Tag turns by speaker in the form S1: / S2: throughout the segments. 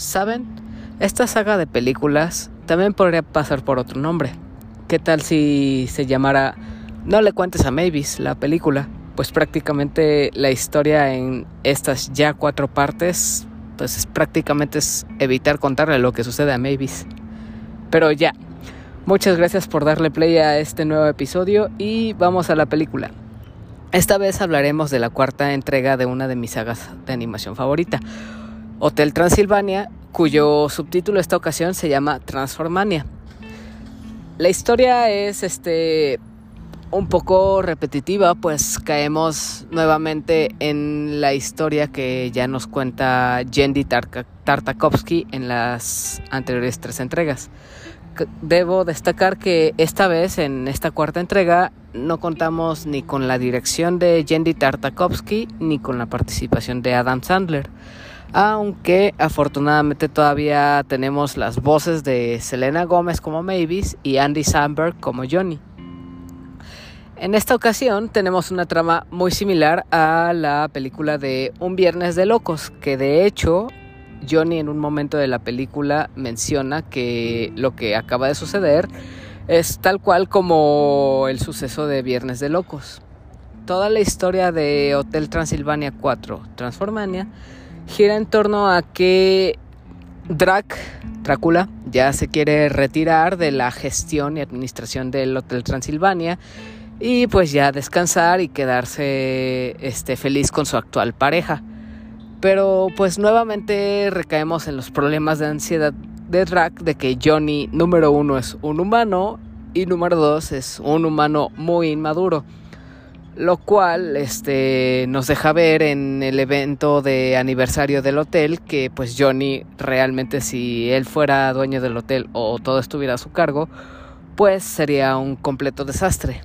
S1: ¿Saben? Esta saga de películas también podría pasar por otro nombre. ¿Qué tal si se llamara No le cuentes a Mavis, la película? Pues prácticamente la historia en estas ya cuatro partes, pues es prácticamente es evitar contarle lo que sucede a Mavis. Pero ya, muchas gracias por darle play a este nuevo episodio y vamos a la película. Esta vez hablaremos de la cuarta entrega de una de mis sagas de animación favorita, Hotel Transilvania, cuyo subtítulo esta ocasión se llama Transformania. La historia es este un poco repetitiva, pues caemos nuevamente en la historia que ya nos cuenta Jendy Tartakovsky en las anteriores tres entregas. Debo destacar que esta vez, en esta cuarta entrega, no contamos ni con la dirección de Jendy Tartakovsky ni con la participación de Adam Sandler aunque afortunadamente todavía tenemos las voces de Selena Gómez como Mavis y Andy Samberg como Johnny. En esta ocasión tenemos una trama muy similar a la película de Un Viernes de Locos, que de hecho Johnny en un momento de la película menciona que lo que acaba de suceder es tal cual como el suceso de Viernes de Locos. Toda la historia de Hotel Transilvania 4, Transformania, gira en torno a que Drac, Drácula, ya se quiere retirar de la gestión y administración del Hotel Transilvania y pues ya descansar y quedarse este, feliz con su actual pareja. Pero pues nuevamente recaemos en los problemas de ansiedad de Drac de que Johnny número uno es un humano y número dos es un humano muy inmaduro lo cual este, nos deja ver en el evento de aniversario del hotel que pues Johnny realmente si él fuera dueño del hotel o todo estuviera a su cargo, pues sería un completo desastre.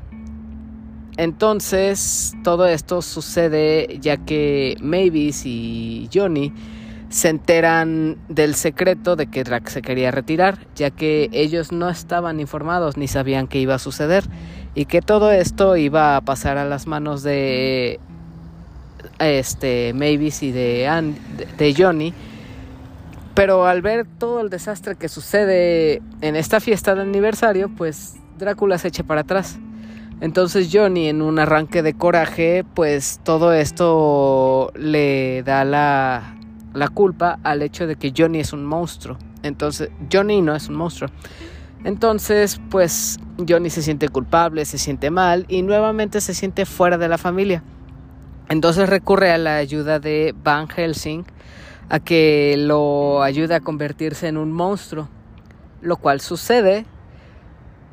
S1: Entonces todo esto sucede ya que Mavis y Johnny se enteran del secreto de que Drax se quería retirar, ya que ellos no estaban informados ni sabían qué iba a suceder y que todo esto iba a pasar a las manos de este Mavis y de, de Johnny. Pero al ver todo el desastre que sucede en esta fiesta de aniversario, pues Drácula se echa para atrás. Entonces Johnny en un arranque de coraje, pues todo esto le da la, la culpa al hecho de que Johnny es un monstruo. Entonces, Johnny no es un monstruo. Entonces, pues Johnny se siente culpable, se siente mal y nuevamente se siente fuera de la familia. Entonces recurre a la ayuda de Van Helsing a que lo ayude a convertirse en un monstruo, lo cual sucede,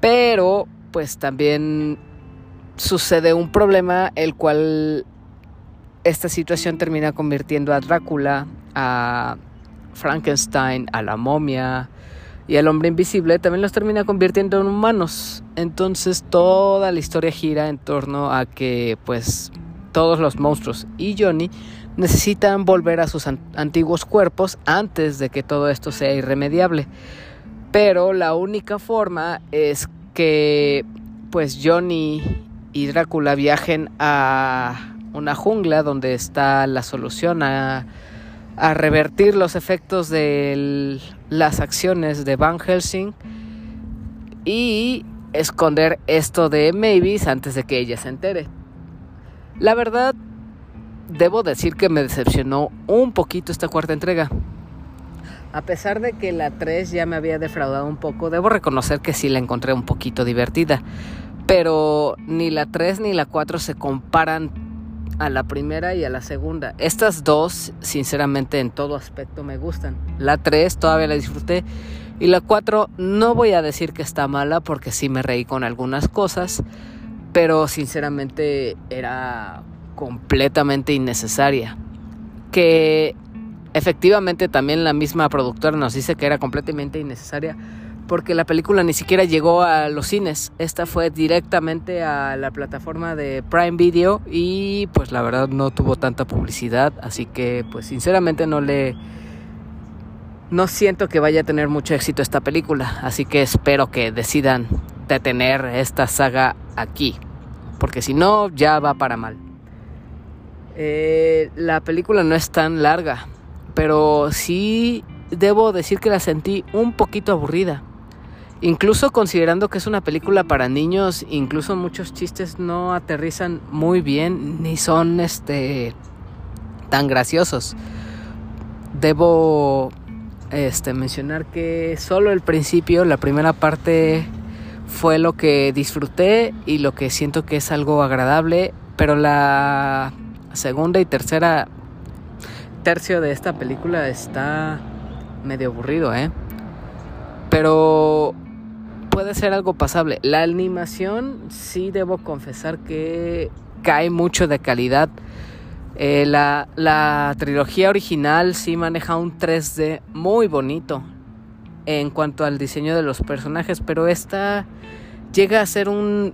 S1: pero pues también sucede un problema el cual esta situación termina convirtiendo a Drácula, a Frankenstein, a la momia y al hombre invisible, también los termina convirtiendo en humanos. Entonces toda la historia gira en torno a que pues todos los monstruos y Johnny necesitan volver a sus antiguos cuerpos antes de que todo esto sea irremediable. Pero la única forma es que pues Johnny y Drácula viajen a una jungla donde está la solución a, revertir los efectos de las acciones de Van Helsing y esconder esto de Mavis antes de que ella se entere. La verdad, debo decir que me decepcionó un poquito esta cuarta entrega. A pesar de que la 3 ya me había defraudado un poco, debo reconocer que sí la encontré un poquito divertida. Pero ni la 3 ni la 4 se comparan a la primera y a la segunda. Estas dos, sinceramente, en todo aspecto me gustan. La 3 todavía la disfruté. Y la 4 no voy a decir que está mala porque sí me reí con algunas cosas. Pero sinceramente era completamente innecesaria. Que efectivamente también la misma productora nos dice que era completamente innecesaria porque la película ni siquiera llegó a los cines. Esta fue directamente a la plataforma de Prime Video y pues la verdad no tuvo tanta publicidad, así que pues sinceramente no le no siento que vaya a tener mucho éxito esta película, así que espero que decidan detener esta saga aquí, porque si no ya va para mal. Eh, la película no es tan larga, pero sí debo decir que la sentí un poquito aburrida. Incluso considerando que es una película para niños, incluso muchos chistes no aterrizan muy bien ni son este tan graciosos. Debo este mencionar que solo el principio, la primera parte fue lo que disfruté y lo que siento que es algo agradable, pero la segunda y tercera tercio de esta película está medio aburrido, ¿eh? Pero puede ser algo pasable. La animación sí debo confesar que cae mucho de calidad. Eh, la, la trilogía original sí maneja un 3D muy bonito en cuanto al diseño de los personajes, pero esta llega a ser un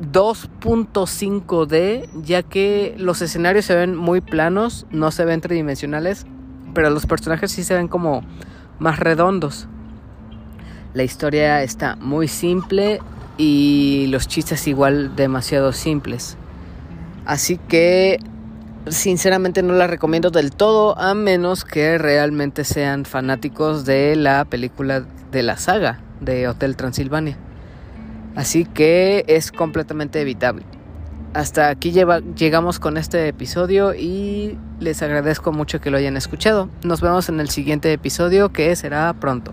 S1: 2.5D, ya que los escenarios se ven muy planos, no se ven tridimensionales, pero los personajes sí se ven como más redondos. La historia está muy simple y los chistes igual demasiado simples. Así que sinceramente no la recomiendo del todo a menos que realmente sean fanáticos de la película de la saga de Hotel Transilvania. Así que es completamente evitable. Hasta aquí llegamos con este episodio y les agradezco mucho que lo hayan escuchado. Nos vemos en el siguiente episodio que será pronto.